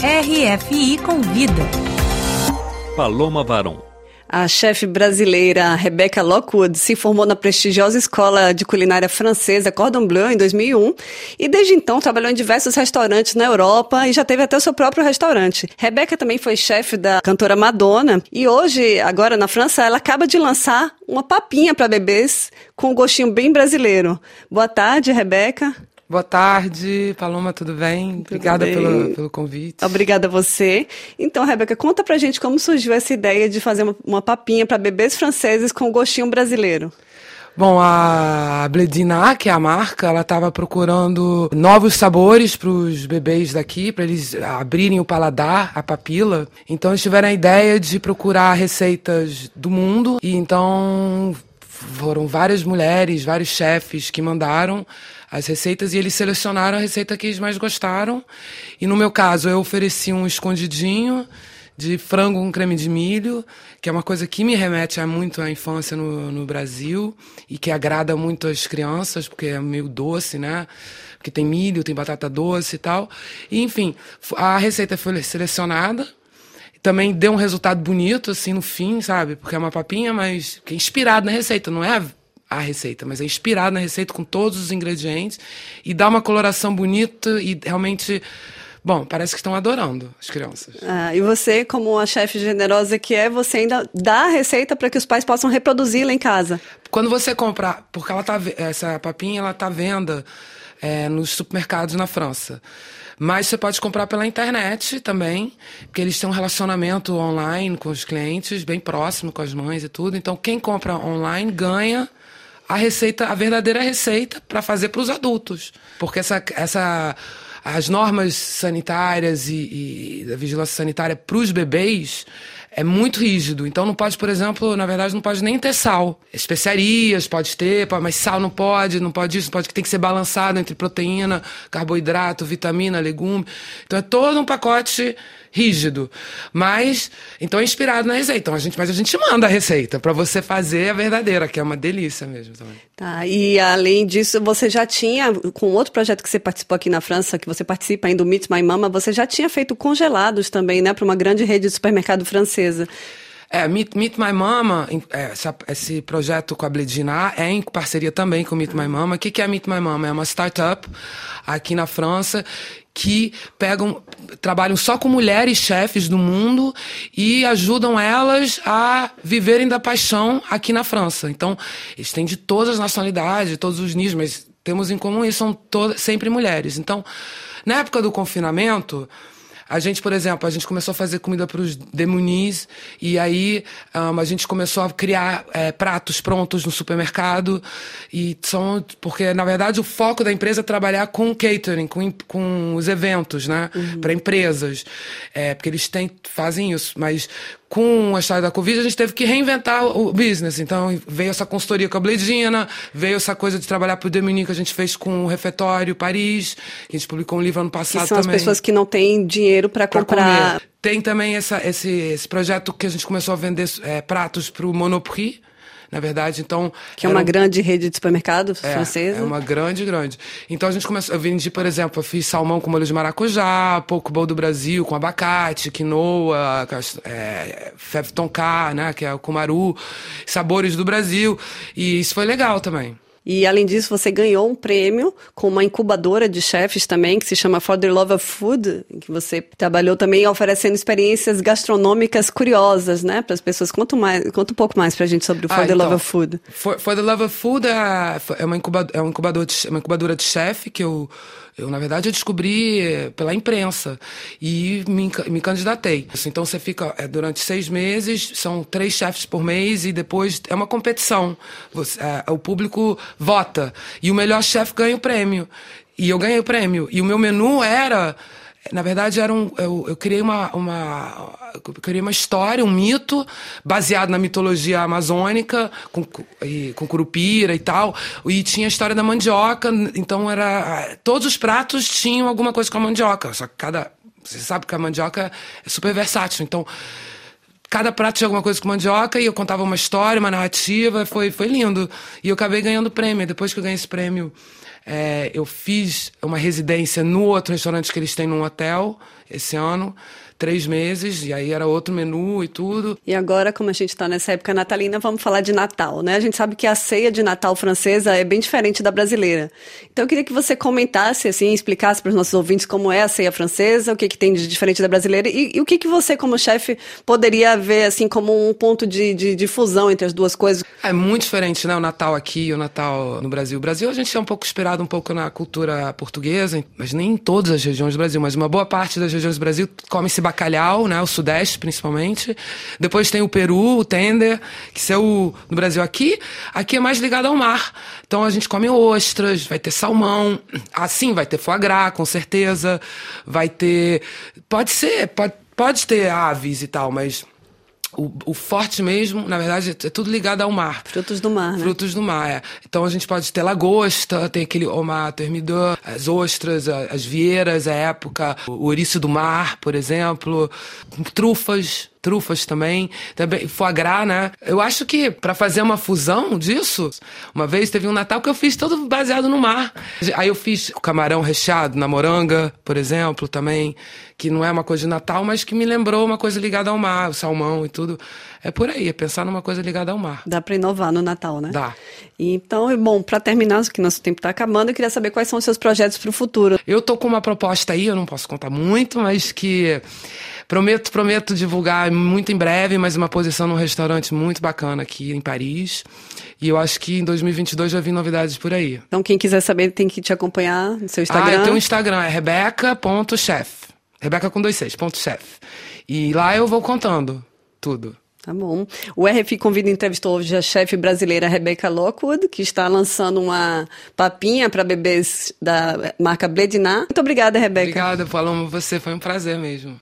RFI Convida. Paloma Varon. A chefe brasileira Rebecca Lockwood se formou na prestigiosa escola de culinária francesa Cordon Bleu em 2001 e desde então trabalhou em diversos restaurantes na Europa e já teve até o seu próprio restaurante. Rebecca também foi chefe da cantora Madonna e hoje, agora na França, ela acaba de lançar uma papinha para bebês com um gostinho bem brasileiro. Boa tarde, Rebecca. Boa tarde, Paloma, tudo bem? Tudo Obrigada bem. Pelo, pelo convite. Obrigada a você. Então, Rebeca, conta pra gente como surgiu essa ideia de fazer uma, uma papinha para bebês franceses com gostinho brasileiro. Bom, a Bledina, que é a marca, ela estava procurando novos sabores para os bebês daqui, para eles abrirem o paladar, a papila. Então, eles tiveram a ideia de procurar receitas do mundo. E então foram várias mulheres, vários chefes que mandaram as receitas e eles selecionaram a receita que eles mais gostaram. E no meu caso, eu ofereci um escondidinho de frango com creme de milho, que é uma coisa que me remete muito à infância no, no Brasil e que agrada muito as crianças, porque é meio doce, né? Porque tem milho, tem batata doce e tal. E, enfim, a receita foi selecionada. Também deu um resultado bonito, assim, no fim, sabe? Porque é uma papinha, mas que é inspirado na receita, não é a receita, mas é inspirado na receita com todos os ingredientes e dá uma coloração bonita e realmente. Bom, parece que estão adorando as crianças. Ah, e você, como a chefe generosa que é, você ainda dá a receita para que os pais possam reproduzi-la em casa. Quando você compra, porque ela tá, essa papinha ela tá à venda é, nos supermercados na França. Mas você pode comprar pela internet também, porque eles têm um relacionamento online com os clientes, bem próximo com as mães e tudo. Então, quem compra online ganha a receita, a verdadeira receita para fazer para os adultos. Porque essa, essa, as normas sanitárias e, e da vigilância sanitária para os bebês é muito rígido. Então não pode, por exemplo, na verdade não pode nem ter sal. Especiarias pode ter, mas sal não pode, não pode isso, pode que tem que ser balançado entre proteína, carboidrato, vitamina, legume. Então é todo um pacote rígido. Mas, então é inspirado na receita. Então, a gente, mas a gente manda a receita para você fazer a verdadeira, que é uma delícia mesmo também. Tá, e além disso, você já tinha, com outro projeto que você participou aqui na França, que você participa ainda do Meet My Mama, você já tinha feito congelados também, né, para uma grande rede de supermercado francesa. É, Meet, Meet My Mama, essa, esse projeto com a Bledina é em parceria também com Meet My Mama. O que, que é Meet My Mama? É uma startup aqui na França que pegam, trabalham só com mulheres chefes do mundo e ajudam elas a viverem da paixão aqui na França. Então, eles têm de todas as nacionalidades, de todos os níveis, mas temos em comum isso, são todas, sempre mulheres. Então, na época do confinamento, a gente, por exemplo, a gente começou a fazer comida para os demunis e aí um, a gente começou a criar é, pratos prontos no supermercado e são porque na verdade o foco da empresa é trabalhar com catering, com, com os eventos, né, uhum. para empresas, é, porque eles têm fazem isso, mas com a história da Covid, a gente teve que reinventar o business. Então, veio essa consultoria com a Bledina, veio essa coisa de trabalhar para o Demini que a gente fez com o Refeitório Paris, que a gente publicou um livro ano passado que são também. as pessoas que não têm dinheiro para comprar. Comer. Tem também essa, esse, esse projeto que a gente começou a vender é, pratos para o Monoprix, na verdade, então... Que é uma um... grande rede de supermercado é, francesa. É uma grande, grande. Então a gente começou, eu vendi, por exemplo, eu fiz salmão com molho de maracujá, pouco bol do Brasil com abacate, quinoa, é, tonka, né, que é o kumaru, sabores do Brasil, e isso foi legal também. E além disso, você ganhou um prêmio com uma incubadora de chefes também, que se chama For the Love of Food, que você trabalhou também oferecendo experiências gastronômicas curiosas, né, para as pessoas. Conta, mais, conta um pouco mais para a gente sobre o For ah, the então, Love of Food. For, For the Love of Food é, é uma, incubadora, é uma, incubadora de, uma incubadora de chefe que eu eu, na verdade, eu descobri pela imprensa e me, me candidatei. Então, você fica é, durante seis meses, são três chefes por mês e depois é uma competição. Você, é, o público vota e o melhor chefe ganha o prêmio. E eu ganhei o prêmio. E o meu menu era na verdade, era um, eu, eu criei uma, uma, eu criei uma história, um mito, baseado na mitologia amazônica, com, e, com curupira e tal. E tinha a história da mandioca, então era. Todos os pratos tinham alguma coisa com a mandioca. Só que cada. Você sabe que a mandioca é super versátil. Então, cada prato tinha alguma coisa com mandioca e eu contava uma história, uma narrativa. Foi, foi lindo. E eu acabei ganhando prêmio. Depois que eu ganhei esse prêmio. É, eu fiz uma residência no outro restaurante que eles têm num hotel esse ano três meses, e aí era outro menu e tudo. E agora, como a gente está nessa época natalina, vamos falar de Natal, né? A gente sabe que a ceia de Natal francesa é bem diferente da brasileira. Então eu queria que você comentasse, assim, explicasse para os nossos ouvintes como é a ceia francesa, o que, que tem de diferente da brasileira e, e o que, que você, como chefe, poderia ver, assim, como um ponto de, de, de fusão entre as duas coisas. É muito diferente, né? O Natal aqui e o Natal no Brasil. O Brasil a gente é um pouco inspirado um pouco na cultura portuguesa, mas nem em todas as regiões do Brasil, mas uma boa parte das regiões do Brasil come-se bacalhau, né? O Sudeste, principalmente. Depois tem o Peru, o tender, que é o no Brasil aqui. Aqui é mais ligado ao mar. Então a gente come ostras, vai ter salmão. Assim, vai ter foie gras, com certeza. Vai ter. Pode ser, pode, pode ter aves e tal, mas o, o, forte mesmo, na verdade, é tudo ligado ao mar. Frutos do mar, né? Frutos do mar, é. Então a gente pode ter lagosta, tem aquele omar termidor, as ostras, as vieiras, a época, o ouriço do mar, por exemplo, trufas, trufas também, também foie gras, né? Eu acho que para fazer uma fusão disso, uma vez teve um Natal que eu fiz todo baseado no mar. Aí eu fiz o camarão recheado na moranga, por exemplo, também, que não é uma coisa de Natal, mas que me lembrou uma coisa ligada ao mar, o salmão e tudo. É por aí, é pensar numa coisa ligada ao mar. Dá para inovar no Natal, né? Dá. Então, bom, para terminar, que nosso tempo está acabando, eu queria saber quais são os seus projetos para o futuro. Eu tô com uma proposta aí, eu não posso contar muito, mas que Prometo, prometo divulgar muito em breve, mas uma posição num restaurante muito bacana aqui em Paris. E eu acho que em 2022 já vi novidades por aí. Então quem quiser saber tem que te acompanhar no seu Instagram. Ah, eu tenho um Instagram, é rebeca.chef. Rebeca com dois seis, ponto chef. E lá eu vou contando tudo. Tá bom. O RFI Convida entrevistou hoje a chefe brasileira Rebecca Lockwood, que está lançando uma papinha para bebês da marca Bledinat. Muito obrigada, Rebecca. Obrigada, Paloma. Você foi um prazer mesmo.